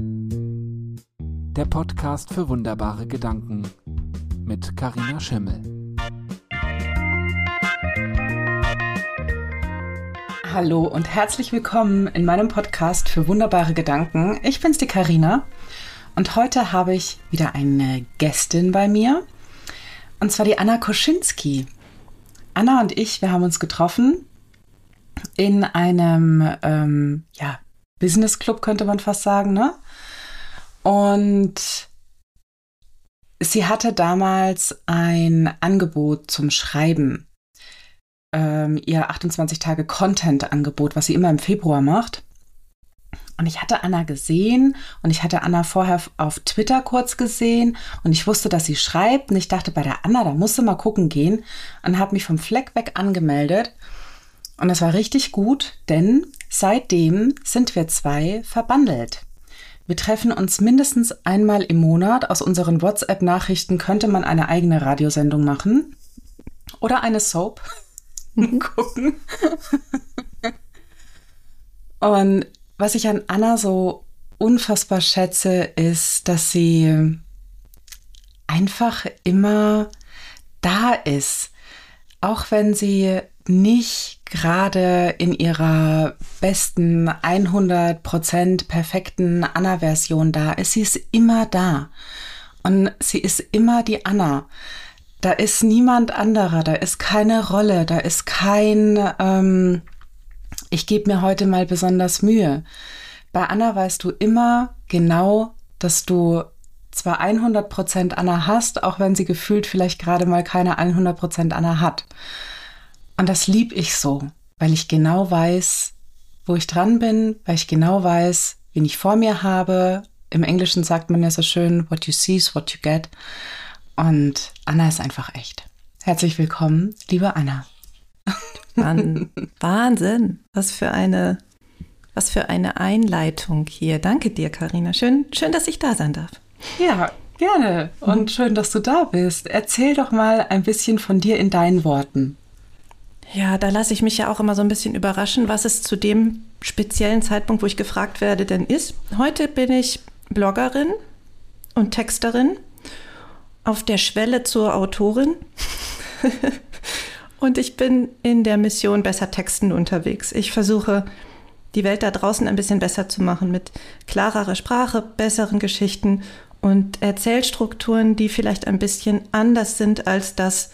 Der Podcast für wunderbare Gedanken mit Karina Schimmel. Hallo und herzlich willkommen in meinem Podcast für wunderbare Gedanken. Ich bin's die Karina und heute habe ich wieder eine Gästin bei mir und zwar die Anna Koschinski. Anna und ich, wir haben uns getroffen in einem ähm, ja, Business Club, könnte man fast sagen, ne? Und sie hatte damals ein Angebot zum Schreiben. Ähm, ihr 28 Tage Content-Angebot, was sie immer im Februar macht. Und ich hatte Anna gesehen und ich hatte Anna vorher auf Twitter kurz gesehen und ich wusste, dass sie schreibt und ich dachte, bei der Anna, da musste mal gucken gehen und habe mich vom Fleck weg angemeldet. Und das war richtig gut, denn seitdem sind wir zwei verbandelt. Wir treffen uns mindestens einmal im Monat. Aus unseren WhatsApp-Nachrichten könnte man eine eigene Radiosendung machen oder eine Soap gucken. Und was ich an Anna so unfassbar schätze, ist, dass sie einfach immer da ist. Auch wenn sie nicht gerade in ihrer besten 100% perfekten Anna-Version da ist. Sie ist immer da. Und sie ist immer die Anna. Da ist niemand anderer, da ist keine Rolle, da ist kein, ähm, ich gebe mir heute mal besonders Mühe. Bei Anna weißt du immer genau, dass du zwar 100% Anna hast, auch wenn sie gefühlt vielleicht gerade mal keine 100% Anna hat. Und das lieb ich so, weil ich genau weiß, wo ich dran bin, weil ich genau weiß, wen ich vor mir habe. Im Englischen sagt man ja so schön, what you see is what you get. Und Anna ist einfach echt. Herzlich willkommen, liebe Anna. Mann, Wahnsinn. Was für eine, was für eine Einleitung hier. Danke dir, Karina. Schön, schön, dass ich da sein darf. Ja, gerne. Und schön, dass du da bist. Erzähl doch mal ein bisschen von dir in deinen Worten. Ja, da lasse ich mich ja auch immer so ein bisschen überraschen, was es zu dem speziellen Zeitpunkt, wo ich gefragt werde, denn ist. Heute bin ich Bloggerin und Texterin auf der Schwelle zur Autorin. und ich bin in der Mission Besser Texten unterwegs. Ich versuche, die Welt da draußen ein bisschen besser zu machen mit klarerer Sprache, besseren Geschichten und Erzählstrukturen, die vielleicht ein bisschen anders sind als das,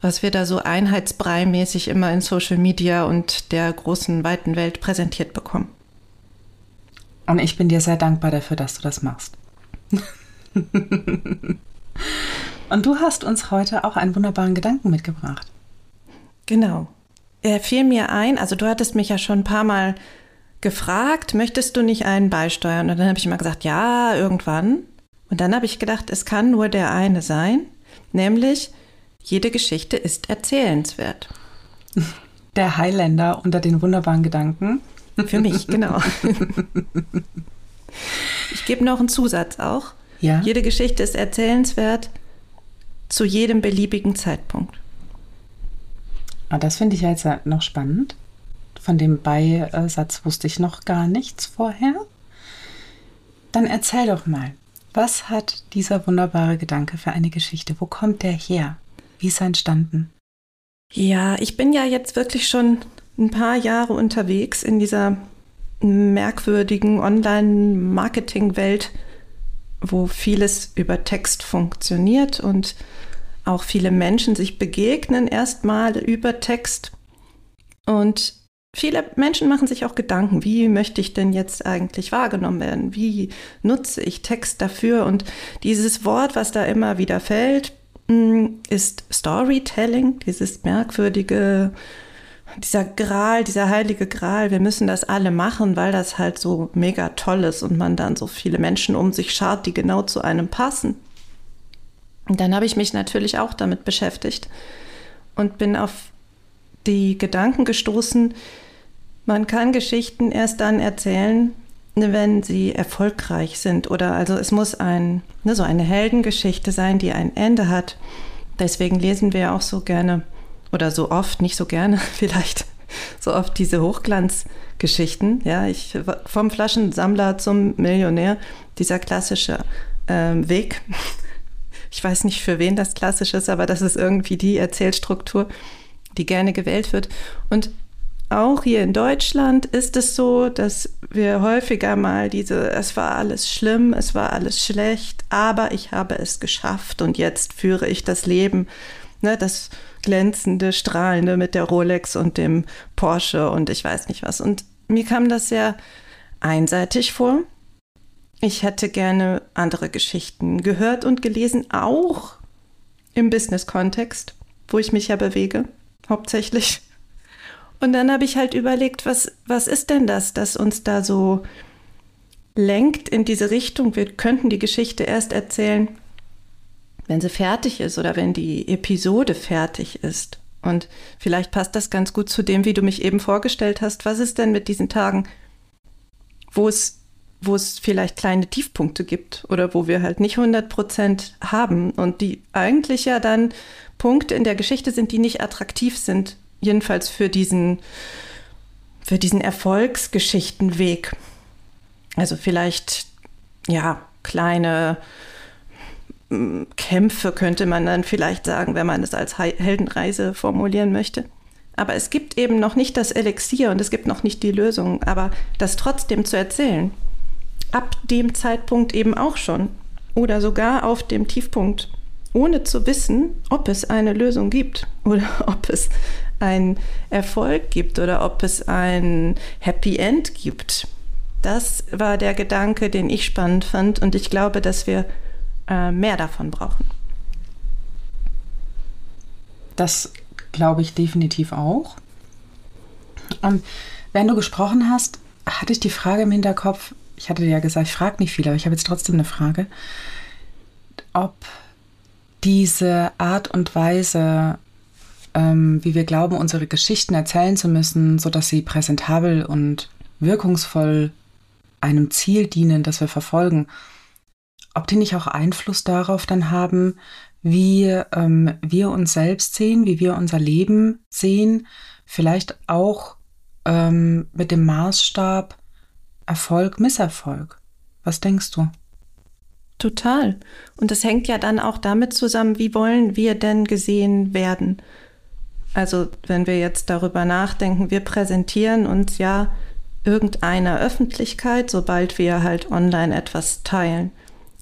was wir da so einheitsbrei-mäßig immer in Social Media und der großen, weiten Welt präsentiert bekommen. Und ich bin dir sehr dankbar dafür, dass du das machst. und du hast uns heute auch einen wunderbaren Gedanken mitgebracht. Genau. Er fiel mir ein, also du hattest mich ja schon ein paar Mal gefragt, möchtest du nicht einen beisteuern? Und dann habe ich immer gesagt, ja, irgendwann. Und dann habe ich gedacht, es kann nur der eine sein, nämlich jede Geschichte ist erzählenswert. Der Highlander unter den wunderbaren Gedanken. Für mich, genau. Ich gebe noch einen Zusatz auch. Ja. Jede Geschichte ist erzählenswert zu jedem beliebigen Zeitpunkt. Ah, das finde ich jetzt noch spannend. Von dem Beisatz wusste ich noch gar nichts vorher. Dann erzähl doch mal, was hat dieser wunderbare Gedanke für eine Geschichte? Wo kommt der her? Wie ist er entstanden? Ja, ich bin ja jetzt wirklich schon ein paar Jahre unterwegs in dieser merkwürdigen Online-Marketing-Welt, wo vieles über Text funktioniert und auch viele Menschen sich begegnen erstmal über Text. Und viele Menschen machen sich auch Gedanken, wie möchte ich denn jetzt eigentlich wahrgenommen werden? Wie nutze ich Text dafür? Und dieses Wort, was da immer wieder fällt, ist Storytelling, dieses merkwürdige, dieser Gral, dieser heilige Gral. Wir müssen das alle machen, weil das halt so mega toll ist und man dann so viele Menschen um sich schart, die genau zu einem passen. Und dann habe ich mich natürlich auch damit beschäftigt und bin auf die Gedanken gestoßen, man kann Geschichten erst dann erzählen, wenn sie erfolgreich sind. Oder also es muss ein, ne, so eine Heldengeschichte sein, die ein Ende hat. Deswegen lesen wir auch so gerne oder so oft, nicht so gerne vielleicht, so oft diese Hochglanzgeschichten. Ja, ich vom Flaschensammler zum Millionär, dieser klassische ähm, Weg. Ich weiß nicht, für wen das klassisch ist, aber das ist irgendwie die Erzählstruktur, die gerne gewählt wird. Und auch hier in Deutschland ist es so, dass wir häufiger mal diese, es war alles schlimm, es war alles schlecht, aber ich habe es geschafft und jetzt führe ich das Leben, ne, das glänzende, strahlende mit der Rolex und dem Porsche und ich weiß nicht was. Und mir kam das sehr einseitig vor. Ich hätte gerne andere Geschichten gehört und gelesen, auch im Business-Kontext, wo ich mich ja bewege, hauptsächlich. Und dann habe ich halt überlegt, was, was ist denn das, das uns da so lenkt in diese Richtung? Wir könnten die Geschichte erst erzählen, wenn sie fertig ist oder wenn die Episode fertig ist. Und vielleicht passt das ganz gut zu dem, wie du mich eben vorgestellt hast. Was ist denn mit diesen Tagen, wo es, wo es vielleicht kleine Tiefpunkte gibt oder wo wir halt nicht 100 Prozent haben und die eigentlich ja dann Punkte in der Geschichte sind, die nicht attraktiv sind, jedenfalls für diesen, für diesen Erfolgsgeschichtenweg. Also vielleicht, ja, kleine mm, Kämpfe könnte man dann vielleicht sagen, wenn man es als Heldenreise formulieren möchte. Aber es gibt eben noch nicht das Elixier und es gibt noch nicht die Lösung. Aber das trotzdem zu erzählen, ab dem Zeitpunkt eben auch schon oder sogar auf dem Tiefpunkt, ohne zu wissen, ob es eine Lösung gibt oder ob es einen Erfolg gibt oder ob es ein Happy End gibt. Das war der Gedanke, den ich spannend fand und ich glaube, dass wir äh, mehr davon brauchen. Das glaube ich definitiv auch. Und wenn du gesprochen hast, hatte ich die Frage im Hinterkopf, ich hatte dir ja gesagt, ich frage nicht viel, aber ich habe jetzt trotzdem eine Frage, ob diese Art und Weise, ähm, wie wir glauben, unsere Geschichten erzählen zu müssen, sodass sie präsentabel und wirkungsvoll einem Ziel dienen, das wir verfolgen, ob die nicht auch Einfluss darauf dann haben, wie ähm, wir uns selbst sehen, wie wir unser Leben sehen, vielleicht auch ähm, mit dem Maßstab Erfolg, Misserfolg. Was denkst du? Total. Und das hängt ja dann auch damit zusammen, wie wollen wir denn gesehen werden? Also wenn wir jetzt darüber nachdenken, wir präsentieren uns ja irgendeiner Öffentlichkeit, sobald wir halt online etwas teilen.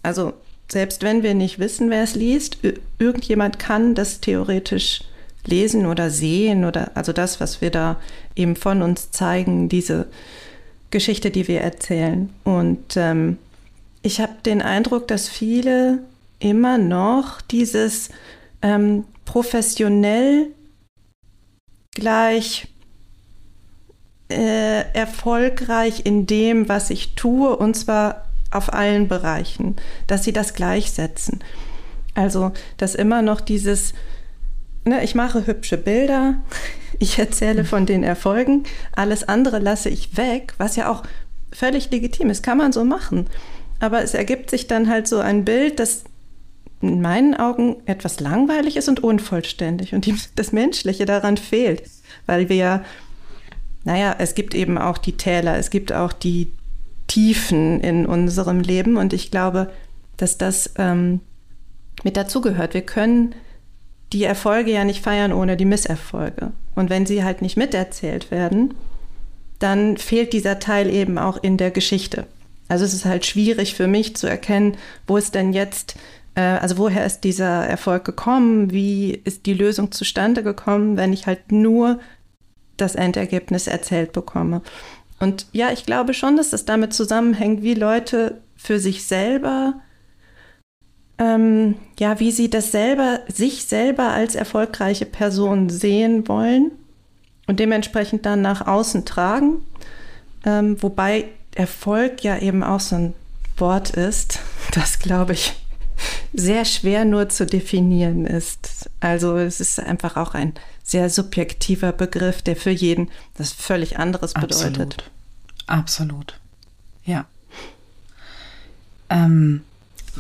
Also selbst wenn wir nicht wissen, wer es liest, irgendjemand kann das theoretisch lesen oder sehen oder also das, was wir da eben von uns zeigen, diese Geschichte, die wir erzählen. Und ähm, ich habe den Eindruck, dass viele immer noch dieses ähm, professionell gleich äh, erfolgreich in dem, was ich tue, und zwar auf allen Bereichen, dass sie das gleichsetzen. Also, dass immer noch dieses, ne, ich mache hübsche Bilder, ich erzähle von den Erfolgen, alles andere lasse ich weg, was ja auch völlig legitim ist, kann man so machen. Aber es ergibt sich dann halt so ein Bild, das in meinen Augen etwas langweilig ist und unvollständig und die, das Menschliche daran fehlt, weil wir, naja, es gibt eben auch die Täler, es gibt auch die Tiefen in unserem Leben und ich glaube, dass das ähm, mit dazugehört. Wir können die Erfolge ja nicht feiern ohne die Misserfolge. Und wenn sie halt nicht miterzählt werden, dann fehlt dieser Teil eben auch in der Geschichte. Also es ist halt schwierig für mich zu erkennen, wo ist denn jetzt also woher ist dieser Erfolg gekommen? Wie ist die Lösung zustande gekommen, wenn ich halt nur das Endergebnis erzählt bekomme? Und ja, ich glaube schon, dass das damit zusammenhängt, wie Leute für sich selber, ähm, ja, wie sie das selber, sich selber als erfolgreiche Person sehen wollen und dementsprechend dann nach außen tragen. Ähm, wobei Erfolg ja eben auch so ein Wort ist, das glaube ich sehr schwer nur zu definieren ist. Also es ist einfach auch ein sehr subjektiver Begriff, der für jeden das völlig anderes bedeutet. Absolut. Absolut. Ja. Ähm,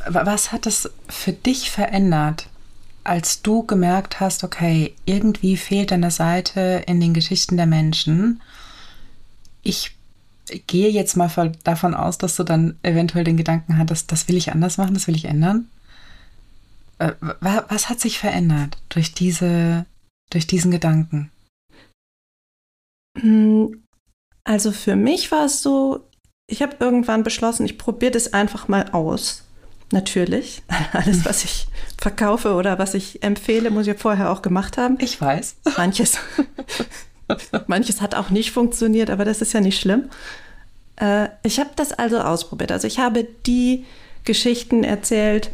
was hat das für dich verändert, als du gemerkt hast, okay, irgendwie fehlt eine Seite in den Geschichten der Menschen. Ich gehe jetzt mal davon aus, dass du dann eventuell den Gedanken hattest, das will ich anders machen, das will ich ändern. Äh, was hat sich verändert durch diese, durch diesen Gedanken? Hm, also für mich war es so, ich habe irgendwann beschlossen, ich probiere das einfach mal aus. Natürlich. Alles, was ich verkaufe oder was ich empfehle, muss ich vorher auch gemacht haben. Ich weiß. Manches. manches hat auch nicht funktioniert, aber das ist ja nicht schlimm. Äh, ich habe das also ausprobiert. Also ich habe die Geschichten erzählt,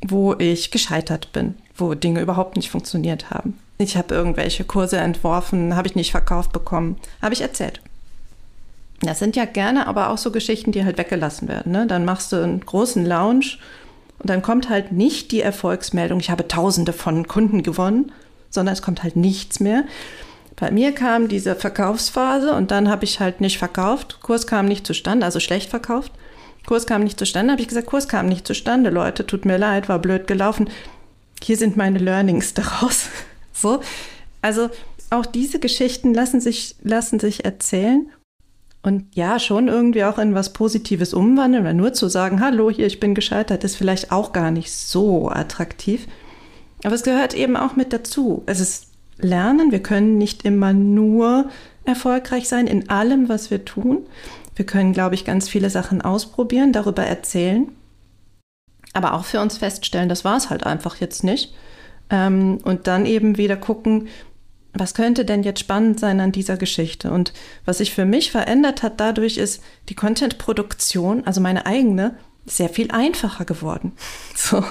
wo ich gescheitert bin, wo Dinge überhaupt nicht funktioniert haben. Ich habe irgendwelche Kurse entworfen, habe ich nicht verkauft bekommen, habe ich erzählt. Das sind ja gerne aber auch so Geschichten, die halt weggelassen werden. Ne? Dann machst du einen großen Lounge und dann kommt halt nicht die Erfolgsmeldung, ich habe tausende von Kunden gewonnen, sondern es kommt halt nichts mehr. Bei mir kam diese Verkaufsphase und dann habe ich halt nicht verkauft. Kurs kam nicht zustande, also schlecht verkauft. Kurs kam nicht zustande, habe ich gesagt, Kurs kam nicht zustande, Leute, tut mir leid, war blöd gelaufen. Hier sind meine Learnings daraus. so. Also auch diese Geschichten lassen sich, lassen sich erzählen und ja, schon irgendwie auch in was Positives umwandeln, weil nur zu sagen, hallo, hier, ich bin gescheitert, ist vielleicht auch gar nicht so attraktiv. Aber es gehört eben auch mit dazu. Es ist Lernen. Wir können nicht immer nur erfolgreich sein in allem, was wir tun. Wir können, glaube ich, ganz viele Sachen ausprobieren, darüber erzählen, aber auch für uns feststellen, das war es halt einfach jetzt nicht. Ähm, und dann eben wieder gucken, was könnte denn jetzt spannend sein an dieser Geschichte? Und was sich für mich verändert hat dadurch ist die Content-Produktion, also meine eigene, sehr viel einfacher geworden. So,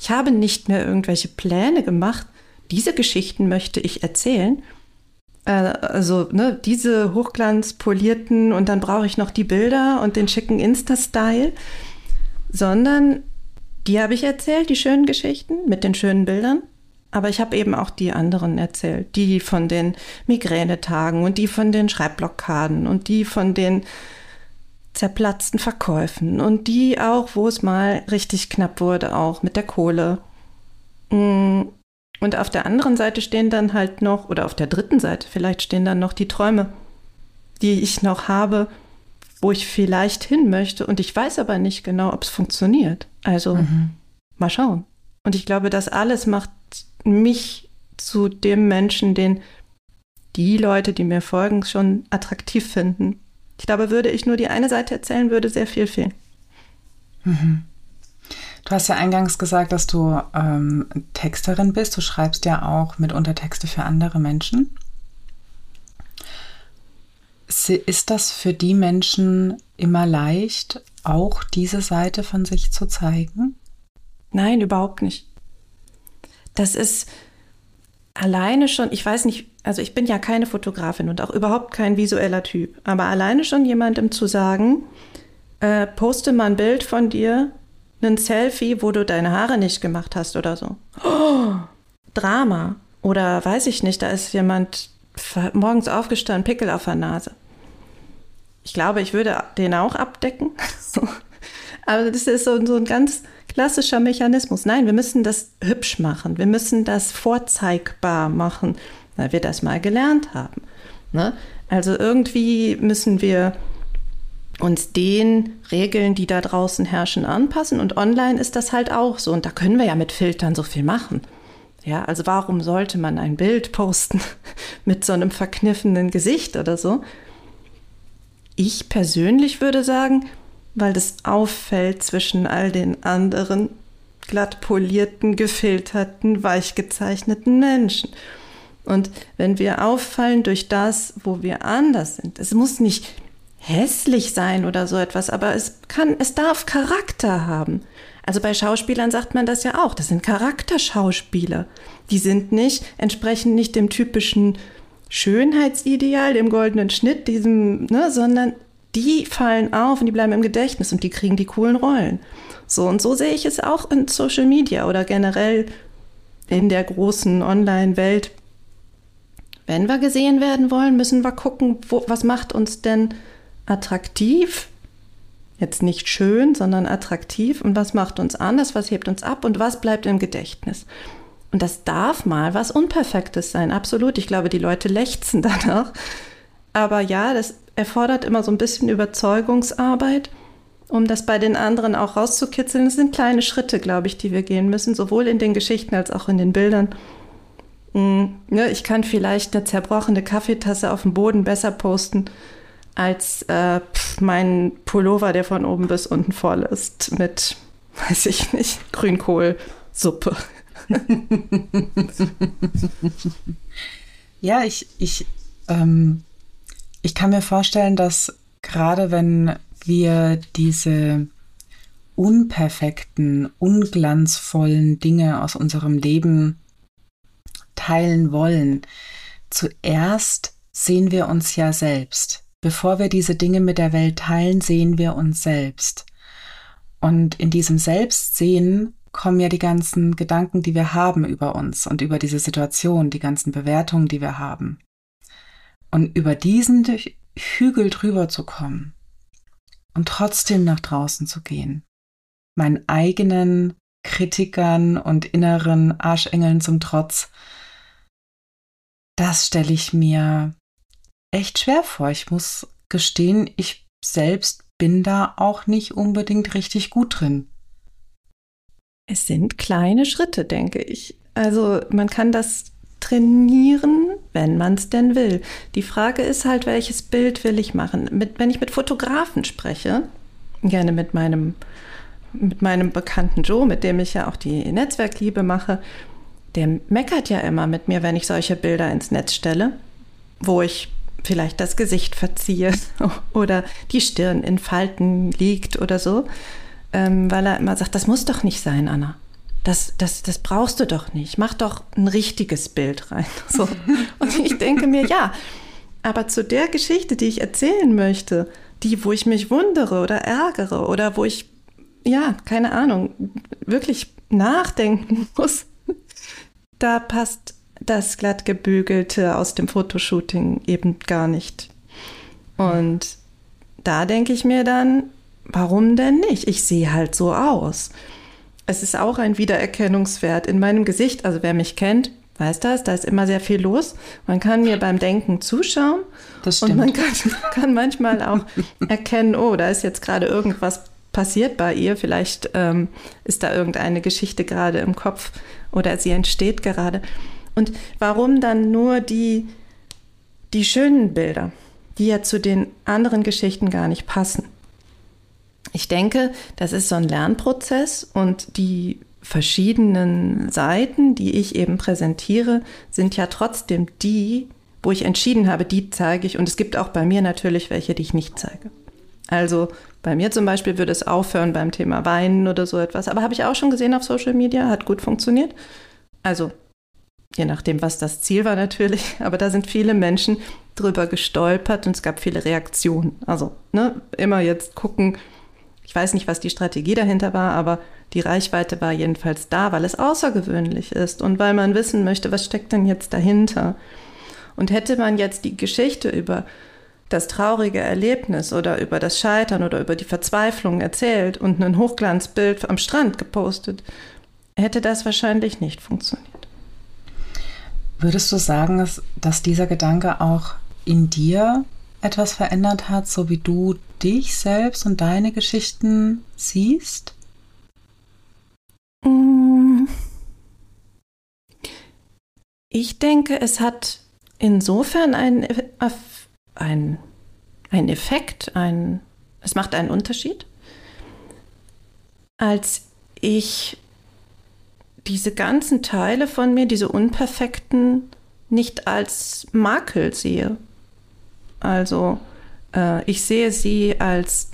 ich habe nicht mehr irgendwelche Pläne gemacht. Diese Geschichten möchte ich erzählen. Äh, also ne, diese hochglanzpolierten und dann brauche ich noch die Bilder und den schicken Insta-Style, sondern die habe ich erzählt, die schönen Geschichten mit den schönen Bildern. Aber ich habe eben auch die anderen erzählt, die von den Migränetagen und die von den Schreibblockaden und die von den zerplatzten Verkäufen und die auch, wo es mal richtig knapp wurde, auch mit der Kohle. Mm. Und auf der anderen Seite stehen dann halt noch, oder auf der dritten Seite vielleicht stehen dann noch die Träume, die ich noch habe, wo ich vielleicht hin möchte und ich weiß aber nicht genau, ob es funktioniert. Also mhm. mal schauen. Und ich glaube, das alles macht mich zu dem Menschen, den die Leute, die mir folgen, schon attraktiv finden. Ich glaube, würde ich nur die eine Seite erzählen, würde sehr viel fehlen. Mhm. Du hast ja eingangs gesagt, dass du ähm, Texterin bist. Du schreibst ja auch mitunter Texte für andere Menschen. Ist das für die Menschen immer leicht, auch diese Seite von sich zu zeigen? Nein, überhaupt nicht das ist alleine schon, ich weiß nicht, also ich bin ja keine Fotografin und auch überhaupt kein visueller Typ, aber alleine schon jemandem zu sagen, äh, poste mal ein Bild von dir, ein Selfie, wo du deine Haare nicht gemacht hast oder so. Oh, Drama. Oder weiß ich nicht, da ist jemand morgens aufgestanden, Pickel auf der Nase. Ich glaube, ich würde den auch abdecken. Aber das ist so, so ein ganz klassischer Mechanismus. Nein, wir müssen das hübsch machen. Wir müssen das vorzeigbar machen, weil wir das mal gelernt haben. Ne? Also irgendwie müssen wir uns den Regeln, die da draußen herrschen, anpassen. Und online ist das halt auch so. Und da können wir ja mit Filtern so viel machen. Ja, also warum sollte man ein Bild posten mit so einem verkniffenen Gesicht oder so? Ich persönlich würde sagen, weil das auffällt zwischen all den anderen glatt polierten, gefilterten, weich gezeichneten Menschen. Und wenn wir auffallen durch das, wo wir anders sind, es muss nicht hässlich sein oder so etwas, aber es kann, es darf Charakter haben. Also bei Schauspielern sagt man das ja auch. Das sind Charakterschauspieler. Die sind nicht, entsprechen nicht dem typischen Schönheitsideal, dem goldenen Schnitt, diesem, ne, sondern die fallen auf und die bleiben im Gedächtnis und die kriegen die coolen Rollen. So und so sehe ich es auch in Social Media oder generell in der großen Online-Welt. Wenn wir gesehen werden wollen, müssen wir gucken, wo, was macht uns denn attraktiv? Jetzt nicht schön, sondern attraktiv. Und was macht uns anders? Was hebt uns ab? Und was bleibt im Gedächtnis? Und das darf mal was Unperfektes sein, absolut. Ich glaube, die Leute lechzen danach. Aber ja, das erfordert immer so ein bisschen Überzeugungsarbeit, um das bei den anderen auch rauszukitzeln. Es sind kleine Schritte, glaube ich, die wir gehen müssen, sowohl in den Geschichten als auch in den Bildern. Hm, ja, ich kann vielleicht eine zerbrochene Kaffeetasse auf dem Boden besser posten als äh, mein Pullover, der von oben bis unten voll ist mit, weiß ich nicht, Grünkohlsuppe. ja, ich, ich, ähm, ich kann mir vorstellen, dass gerade wenn wir diese unperfekten, unglanzvollen Dinge aus unserem Leben teilen wollen, zuerst sehen wir uns ja selbst. Bevor wir diese Dinge mit der Welt teilen, sehen wir uns selbst. Und in diesem Selbstsehen kommen ja die ganzen Gedanken, die wir haben über uns und über diese Situation, die ganzen Bewertungen, die wir haben. Und über diesen Hügel drüber zu kommen und trotzdem nach draußen zu gehen, meinen eigenen Kritikern und inneren Arschengeln zum Trotz, das stelle ich mir echt schwer vor. Ich muss gestehen, ich selbst bin da auch nicht unbedingt richtig gut drin. Es sind kleine Schritte, denke ich. Also man kann das trainieren, wenn man es denn will. Die Frage ist halt, welches Bild will ich machen? Mit, wenn ich mit Fotografen spreche, gerne mit meinem, mit meinem bekannten Joe, mit dem ich ja auch die Netzwerkliebe mache, der meckert ja immer mit mir, wenn ich solche Bilder ins Netz stelle, wo ich vielleicht das Gesicht verziehe oder die Stirn in Falten liegt oder so ähm, weil er immer sagt, das muss doch nicht sein, Anna. Das, das, das brauchst du doch nicht. Mach doch ein richtiges Bild rein. So. Und ich denke mir, ja, aber zu der Geschichte, die ich erzählen möchte, die, wo ich mich wundere oder ärgere oder wo ich, ja, keine Ahnung, wirklich nachdenken muss, da passt das glatt gebügelte aus dem Fotoshooting eben gar nicht. Und da denke ich mir dann, warum denn nicht? Ich sehe halt so aus. Es ist auch ein Wiedererkennungswert in meinem Gesicht. Also wer mich kennt, weiß das, da ist immer sehr viel los. Man kann mir beim Denken zuschauen das stimmt. und man kann, kann manchmal auch erkennen, oh, da ist jetzt gerade irgendwas passiert bei ihr. Vielleicht ähm, ist da irgendeine Geschichte gerade im Kopf oder sie entsteht gerade. Und warum dann nur die, die schönen Bilder, die ja zu den anderen Geschichten gar nicht passen? Ich denke, das ist so ein Lernprozess und die verschiedenen Seiten, die ich eben präsentiere, sind ja trotzdem die, wo ich entschieden habe, die zeige ich. Und es gibt auch bei mir natürlich welche, die ich nicht zeige. Also bei mir zum Beispiel würde es aufhören beim Thema Weinen oder so etwas. Aber habe ich auch schon gesehen auf Social Media, hat gut funktioniert. Also je nachdem, was das Ziel war natürlich. Aber da sind viele Menschen drüber gestolpert und es gab viele Reaktionen. Also ne, immer jetzt gucken, ich weiß nicht, was die Strategie dahinter war, aber die Reichweite war jedenfalls da, weil es außergewöhnlich ist und weil man wissen möchte, was steckt denn jetzt dahinter. Und hätte man jetzt die Geschichte über das traurige Erlebnis oder über das Scheitern oder über die Verzweiflung erzählt und ein Hochglanzbild am Strand gepostet, hätte das wahrscheinlich nicht funktioniert. Würdest du sagen, dass, dass dieser Gedanke auch in dir etwas verändert hat, so wie du dich selbst und deine Geschichten siehst? Mm. Ich denke, es hat insofern einen, einen, einen Effekt, ein, es macht einen Unterschied, als ich diese ganzen Teile von mir, diese unperfekten, nicht als Makel sehe. Also äh, ich sehe sie als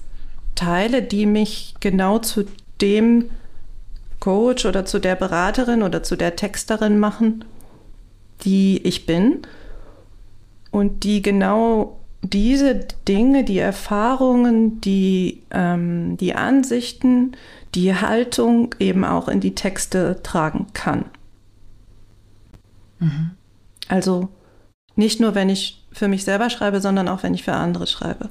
Teile, die mich genau zu dem Coach oder zu der Beraterin oder zu der Texterin machen, die ich bin und die genau diese Dinge, die Erfahrungen, die, ähm, die Ansichten, die Haltung eben auch in die Texte tragen kann. Mhm. Also nicht nur, wenn ich für mich selber schreibe, sondern auch wenn ich für andere schreibe.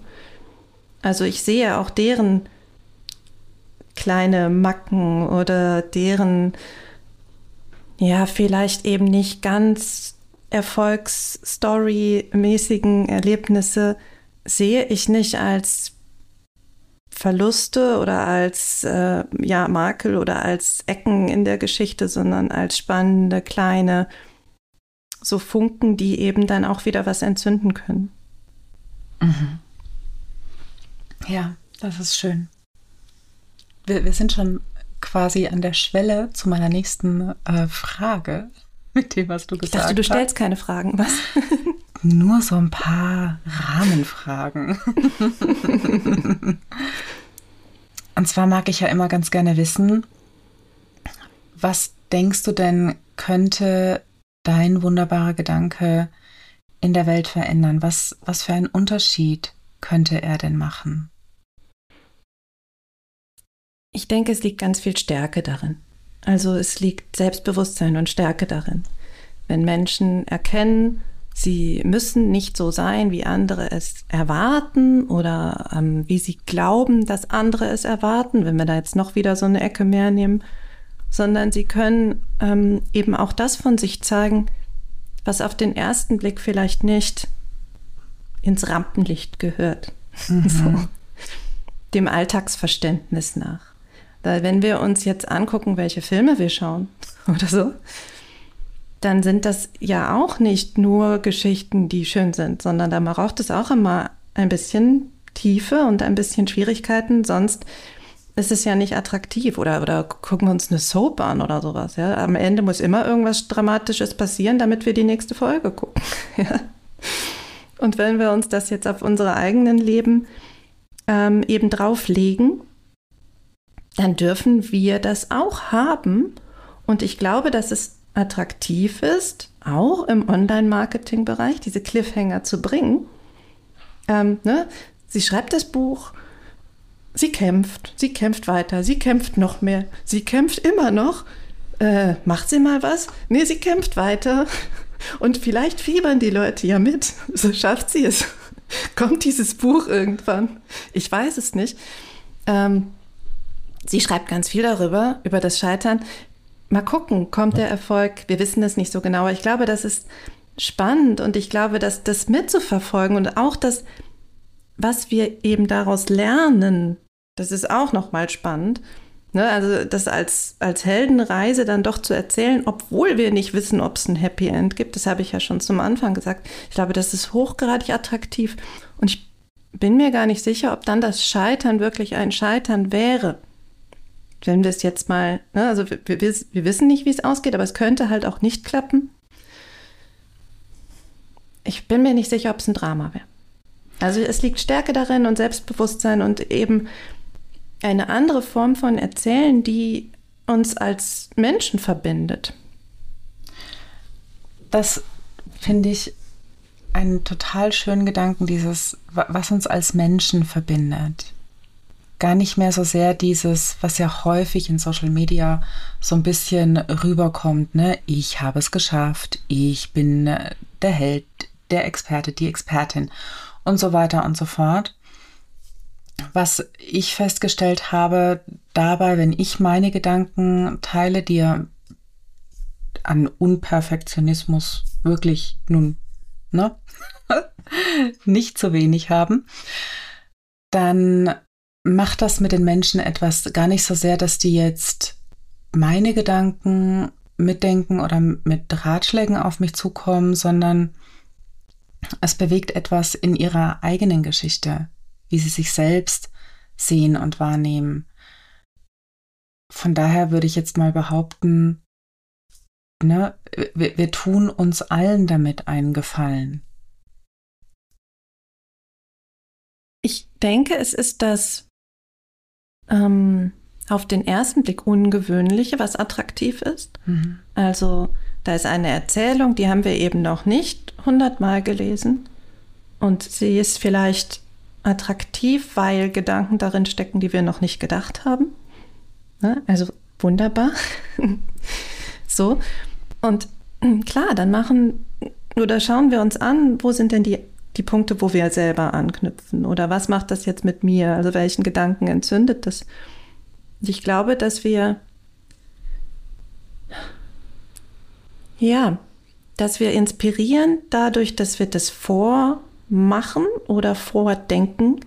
Also ich sehe auch deren kleine Macken oder deren ja, vielleicht eben nicht ganz Erfolgsstory-mäßigen Erlebnisse sehe ich nicht als Verluste oder als äh, ja, Makel oder als Ecken in der Geschichte, sondern als spannende kleine so Funken, die eben dann auch wieder was entzünden können. Mhm. Ja, das ist schön. Wir, wir sind schon quasi an der Schwelle zu meiner nächsten äh, Frage mit dem, was du gesagt hast. Ich dachte, du stellst keine Fragen, was? Nur so ein paar Rahmenfragen. Und zwar mag ich ja immer ganz gerne wissen, was denkst du denn, könnte dein wunderbarer Gedanke in der Welt verändern? Was, was für einen Unterschied könnte er denn machen? Ich denke, es liegt ganz viel Stärke darin. Also es liegt Selbstbewusstsein und Stärke darin. Wenn Menschen erkennen, sie müssen nicht so sein, wie andere es erwarten oder ähm, wie sie glauben, dass andere es erwarten, wenn wir da jetzt noch wieder so eine Ecke mehr nehmen, sondern sie können ähm, eben auch das von sich zeigen, was auf den ersten Blick vielleicht nicht ins Rampenlicht gehört. Mhm. So, dem Alltagsverständnis nach. Weil wenn wir uns jetzt angucken, welche Filme wir schauen oder so, dann sind das ja auch nicht nur Geschichten, die schön sind, sondern da braucht es auch immer ein bisschen Tiefe und ein bisschen Schwierigkeiten, sonst ist es ja nicht attraktiv. Oder, oder gucken wir uns eine Soap an oder sowas. Ja? Am Ende muss immer irgendwas Dramatisches passieren, damit wir die nächste Folge gucken. Und wenn wir uns das jetzt auf unsere eigenen Leben ähm, eben drauflegen, dann dürfen wir das auch haben. Und ich glaube, dass es attraktiv ist, auch im Online-Marketing-Bereich diese Cliffhanger zu bringen. Ähm, ne? Sie schreibt das Buch, sie kämpft, sie kämpft weiter, sie kämpft noch mehr, sie kämpft immer noch. Äh, macht sie mal was? Nee, sie kämpft weiter. Und vielleicht fiebern die Leute ja mit. So schafft sie es. Kommt dieses Buch irgendwann? Ich weiß es nicht. Ähm, sie schreibt ganz viel darüber, über das Scheitern mal gucken, kommt der Erfolg? Wir wissen es nicht so genau, ich glaube, das ist spannend und ich glaube, dass das mitzuverfolgen und auch das, was wir eben daraus lernen, das ist auch nochmal spannend. Ne? Also das als, als Heldenreise dann doch zu erzählen, obwohl wir nicht wissen, ob es ein Happy End gibt, das habe ich ja schon zum Anfang gesagt. Ich glaube, das ist hochgradig attraktiv und ich bin mir gar nicht sicher, ob dann das Scheitern wirklich ein Scheitern wäre wenn wir es jetzt mal, ne, also wir, wir, wir wissen nicht, wie es ausgeht, aber es könnte halt auch nicht klappen. Ich bin mir nicht sicher, ob es ein Drama wäre. Also es liegt Stärke darin und Selbstbewusstsein und eben eine andere Form von Erzählen, die uns als Menschen verbindet. Das finde ich einen total schönen Gedanken, dieses, was uns als Menschen verbindet gar nicht mehr so sehr dieses, was ja häufig in Social Media so ein bisschen rüberkommt, ne? Ich habe es geschafft, ich bin äh, der Held, der Experte, die Expertin und so weiter und so fort. Was ich festgestellt habe dabei, wenn ich meine Gedanken teile, die an Unperfektionismus wirklich nun, ne? nicht zu wenig haben, dann macht das mit den Menschen etwas gar nicht so sehr, dass die jetzt meine Gedanken mitdenken oder mit Ratschlägen auf mich zukommen, sondern es bewegt etwas in ihrer eigenen Geschichte, wie sie sich selbst sehen und wahrnehmen. Von daher würde ich jetzt mal behaupten, ne, wir, wir tun uns allen damit einen Gefallen. Ich denke, es ist das ähm, auf den ersten Blick ungewöhnliche, was attraktiv ist. Mhm. Also da ist eine Erzählung, die haben wir eben noch nicht hundertmal gelesen. Und sie ist vielleicht attraktiv, weil Gedanken darin stecken, die wir noch nicht gedacht haben. Ne? Also wunderbar. so. Und klar, dann machen oder schauen wir uns an, wo sind denn die die Punkte, wo wir selber anknüpfen oder was macht das jetzt mit mir? Also welchen Gedanken entzündet das? Ich glaube, dass wir Ja, dass wir inspirieren dadurch, dass wir das vormachen oder vordenken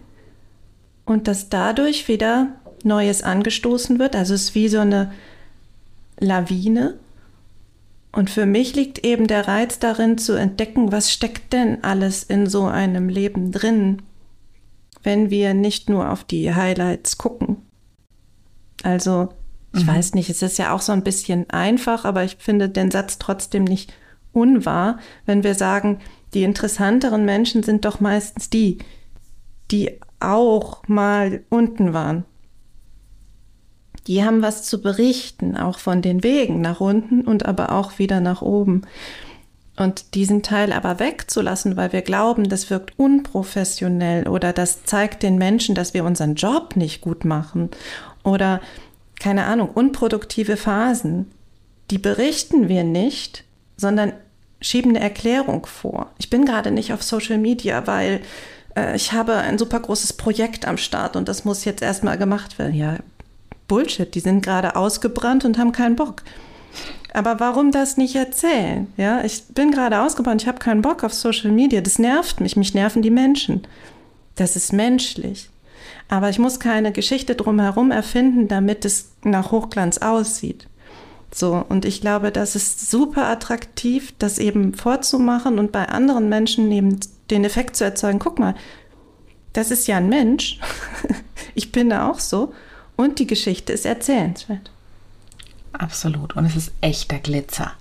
und dass dadurch wieder Neues angestoßen wird. Also es ist wie so eine Lawine. Und für mich liegt eben der Reiz darin zu entdecken, was steckt denn alles in so einem Leben drin, wenn wir nicht nur auf die Highlights gucken. Also, ich mhm. weiß nicht, es ist ja auch so ein bisschen einfach, aber ich finde den Satz trotzdem nicht unwahr, wenn wir sagen, die interessanteren Menschen sind doch meistens die, die auch mal unten waren. Die haben was zu berichten, auch von den Wegen nach unten und aber auch wieder nach oben. Und diesen Teil aber wegzulassen, weil wir glauben, das wirkt unprofessionell oder das zeigt den Menschen, dass wir unseren Job nicht gut machen oder keine Ahnung, unproduktive Phasen, die berichten wir nicht, sondern schieben eine Erklärung vor. Ich bin gerade nicht auf Social Media, weil äh, ich habe ein super großes Projekt am Start und das muss jetzt erstmal gemacht werden. Ja, Bullshit, die sind gerade ausgebrannt und haben keinen Bock. Aber warum das nicht erzählen? Ja, ich bin gerade ausgebrannt, ich habe keinen Bock auf Social Media. Das nervt mich, mich nerven die Menschen. Das ist menschlich. Aber ich muss keine Geschichte drumherum erfinden, damit es nach Hochglanz aussieht. So, und ich glaube, das ist super attraktiv, das eben vorzumachen und bei anderen Menschen eben den Effekt zu erzeugen, guck mal, das ist ja ein Mensch, ich bin da auch so und die Geschichte ist erzählenswert. Absolut, und es ist echter Glitzer.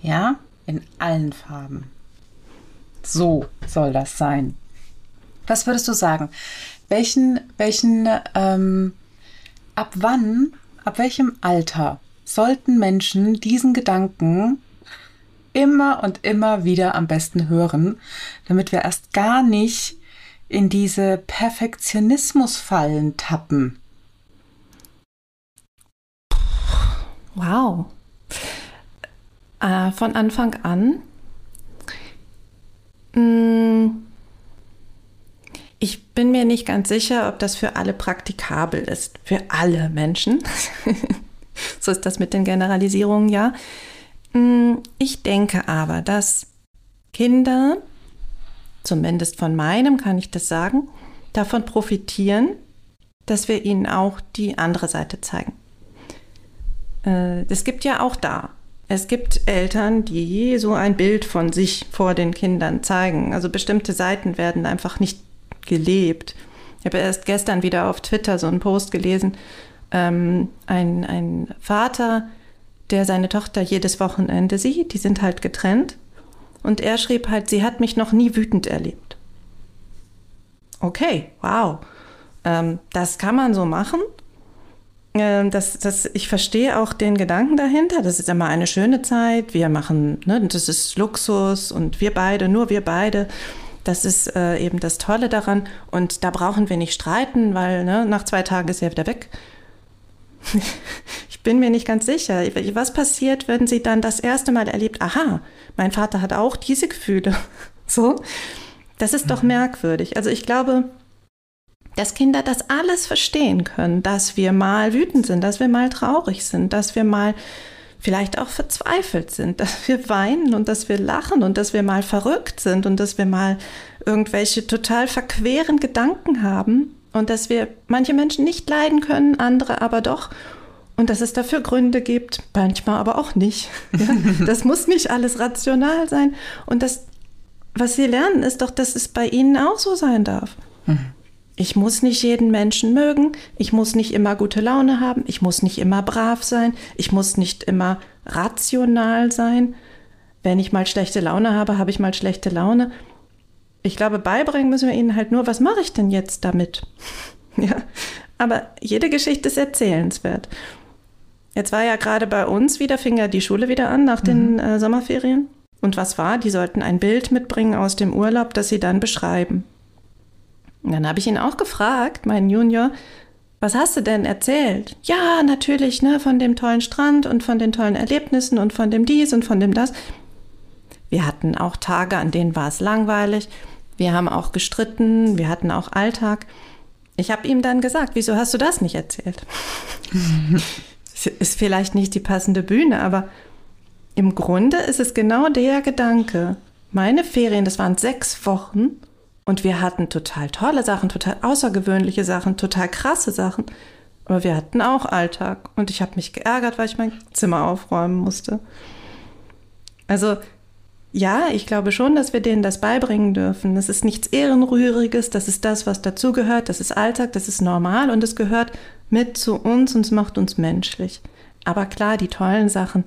Ja, in allen Farben. So soll das sein. Was würdest du sagen? Welchen, welchen, ähm, ab wann ab welchem Alter sollten Menschen diesen Gedanken immer und immer wieder am besten hören, damit wir erst gar nicht in diese Perfektionismusfallen tappen? Wow. Äh, von Anfang an. Hm ich bin mir nicht ganz sicher, ob das für alle praktikabel ist. Für alle Menschen. so ist das mit den Generalisierungen, ja. Mm, ich denke aber, dass Kinder, zumindest von meinem kann ich das sagen, davon profitieren, dass wir ihnen auch die andere Seite zeigen. Äh, es gibt ja auch da. Es gibt Eltern, die so ein Bild von sich vor den Kindern zeigen. Also bestimmte Seiten werden einfach nicht gelebt. Ich habe erst gestern wieder auf Twitter so einen Post gelesen. Ähm, ein, ein Vater, der seine Tochter jedes Wochenende sieht, die sind halt getrennt. Und er schrieb halt, sie hat mich noch nie wütend erlebt. Okay, wow. Ähm, das kann man so machen. Ähm, das, das, ich verstehe auch den Gedanken dahinter. Das ist immer eine schöne Zeit. Wir machen, ne, das ist Luxus und wir beide, nur wir beide. Das ist äh, eben das Tolle daran. Und da brauchen wir nicht streiten, weil ne, nach zwei Tagen ist er wieder weg. ich bin mir nicht ganz sicher. Was passiert, wenn sie dann das erste Mal erlebt, aha, mein Vater hat auch diese Gefühle. so, das ist doch mhm. merkwürdig. Also ich glaube, dass Kinder das alles verstehen können, dass wir mal wütend sind, dass wir mal traurig sind, dass wir mal vielleicht auch verzweifelt sind, dass wir weinen und dass wir lachen und dass wir mal verrückt sind und dass wir mal irgendwelche total verqueren Gedanken haben und dass wir manche Menschen nicht leiden können, andere aber doch und dass es dafür Gründe gibt, manchmal aber auch nicht. Ja? Das muss nicht alles rational sein und das, was sie lernen, ist doch, dass es bei ihnen auch so sein darf. Mhm. Ich muss nicht jeden Menschen mögen, ich muss nicht immer gute Laune haben, ich muss nicht immer brav sein, ich muss nicht immer rational sein. Wenn ich mal schlechte Laune habe, habe ich mal schlechte Laune. Ich glaube, beibringen müssen wir ihnen halt nur, was mache ich denn jetzt damit? ja, aber jede Geschichte ist erzählenswert. Jetzt war ja gerade bei uns wieder, fing ja die Schule wieder an nach den mhm. äh, Sommerferien. Und was war? Die sollten ein Bild mitbringen aus dem Urlaub, das sie dann beschreiben. Und dann habe ich ihn auch gefragt, meinen Junior, was hast du denn erzählt? Ja, natürlich, ne, von dem tollen Strand und von den tollen Erlebnissen und von dem dies und von dem das. Wir hatten auch Tage, an denen war es langweilig. Wir haben auch gestritten, wir hatten auch Alltag. Ich habe ihm dann gesagt, wieso hast du das nicht erzählt? Ist vielleicht nicht die passende Bühne, aber im Grunde ist es genau der Gedanke. Meine Ferien, das waren sechs Wochen und wir hatten total tolle Sachen, total außergewöhnliche Sachen, total krasse Sachen. Aber wir hatten auch Alltag und ich habe mich geärgert, weil ich mein Zimmer aufräumen musste. Also ja, ich glaube schon, dass wir denen das beibringen dürfen. Das ist nichts Ehrenrühriges, das ist das, was dazugehört, das ist Alltag, das ist normal und es gehört mit zu uns und es macht uns menschlich. Aber klar, die tollen Sachen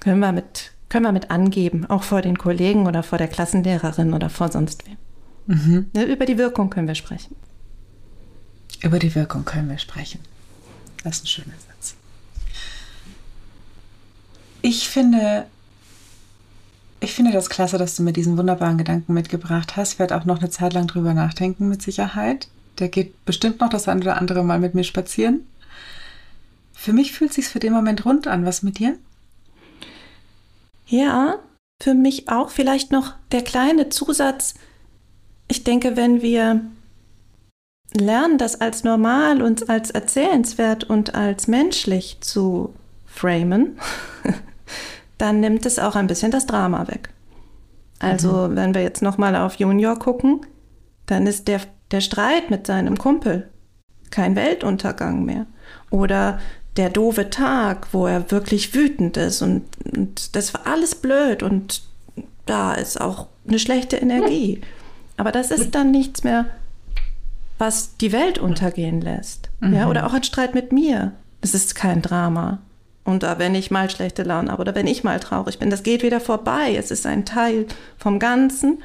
können wir mit, können wir mit angeben, auch vor den Kollegen oder vor der Klassenlehrerin oder vor sonst wem. Mhm. Ne, über die Wirkung können wir sprechen. Über die Wirkung können wir sprechen. Das ist ein schöner Satz. Ich finde, ich finde das klasse, dass du mir diesen wunderbaren Gedanken mitgebracht hast. Ich werde auch noch eine Zeit lang drüber nachdenken, mit Sicherheit. Der geht bestimmt noch das eine oder andere Mal mit mir spazieren. Für mich fühlt es sich für den Moment rund an. Was mit dir? Ja, für mich auch vielleicht noch der kleine Zusatz. Ich denke, wenn wir lernen, das als normal und als erzählenswert und als menschlich zu framen, dann nimmt es auch ein bisschen das Drama weg. Also, mhm. wenn wir jetzt nochmal auf Junior gucken, dann ist der, der Streit mit seinem Kumpel kein Weltuntergang mehr. Oder der doofe Tag, wo er wirklich wütend ist und, und das war alles blöd und da ist auch eine schlechte Energie. Aber das ist dann nichts mehr, was die Welt untergehen lässt. Mhm. Ja, oder auch ein Streit mit mir. Das ist kein Drama. Und da, wenn ich mal schlechte Laune habe oder wenn ich mal traurig bin, das geht wieder vorbei. Es ist ein Teil vom Ganzen.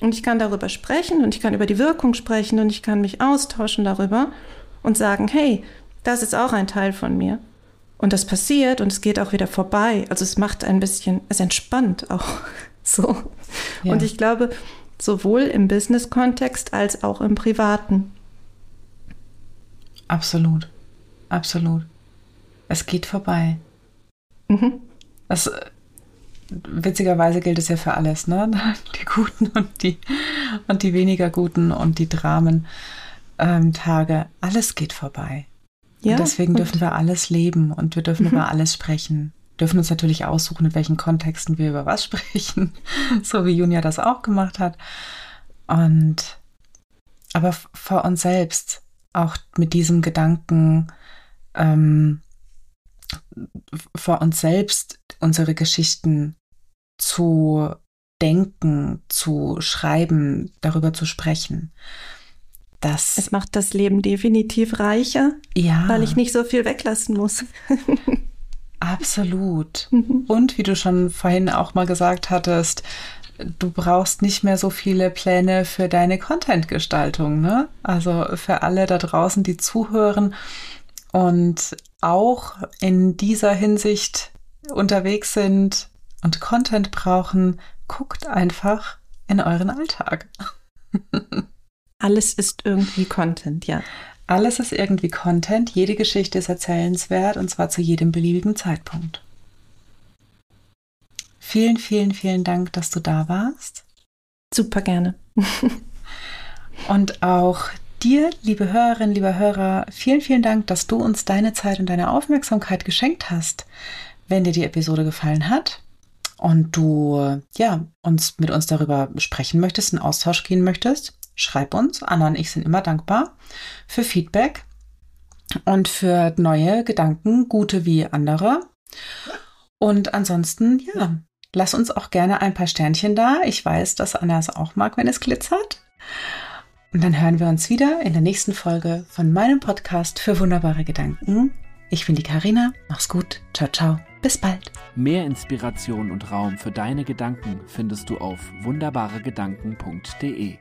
Und ich kann darüber sprechen und ich kann über die Wirkung sprechen und ich kann mich austauschen darüber und sagen, hey, das ist auch ein Teil von mir. Und das passiert und es geht auch wieder vorbei. Also es macht ein bisschen, es entspannt auch so. Ja. Und ich glaube, sowohl im Business-Kontext als auch im privaten. Absolut, absolut. Es geht vorbei. Mhm. Das, witzigerweise gilt es ja für alles, ne? Die guten und die, und die weniger guten und die Dramen. Ähm, Tage, alles geht vorbei. Ja, und deswegen und dürfen wir alles leben und wir dürfen mhm. über alles sprechen. Dürfen uns natürlich aussuchen, in welchen Kontexten wir über was sprechen, so wie Junia das auch gemacht hat. Und aber vor uns selbst, auch mit diesem Gedanken, ähm, vor uns selbst unsere Geschichten zu denken, zu schreiben, darüber zu sprechen. Das es macht das Leben definitiv reicher, ja. weil ich nicht so viel weglassen muss. Absolut. Mhm. Und wie du schon vorhin auch mal gesagt hattest, du brauchst nicht mehr so viele Pläne für deine Content-Gestaltung. Ne? Also für alle da draußen, die zuhören, und auch in dieser Hinsicht unterwegs sind und Content brauchen, guckt einfach in euren Alltag. Alles ist irgendwie Content, ja. Alles ist irgendwie Content, jede Geschichte ist erzählenswert und zwar zu jedem beliebigen Zeitpunkt. Vielen, vielen, vielen Dank, dass du da warst. Super gerne. und auch dir, liebe Hörerinnen, lieber Hörer, vielen, vielen Dank, dass du uns deine Zeit und deine Aufmerksamkeit geschenkt hast. Wenn dir die Episode gefallen hat und du ja uns mit uns darüber sprechen möchtest, in Austausch gehen möchtest, schreib uns. Anna und ich sind immer dankbar für Feedback und für neue Gedanken, gute wie andere. Und ansonsten, ja, lass uns auch gerne ein paar Sternchen da. Ich weiß, dass Anna es auch mag, wenn es glitzert. Und dann hören wir uns wieder in der nächsten Folge von meinem Podcast für wunderbare Gedanken. Ich bin die Karina. Mach's gut. Ciao, ciao. Bis bald. Mehr Inspiration und Raum für deine Gedanken findest du auf wunderbaregedanken.de.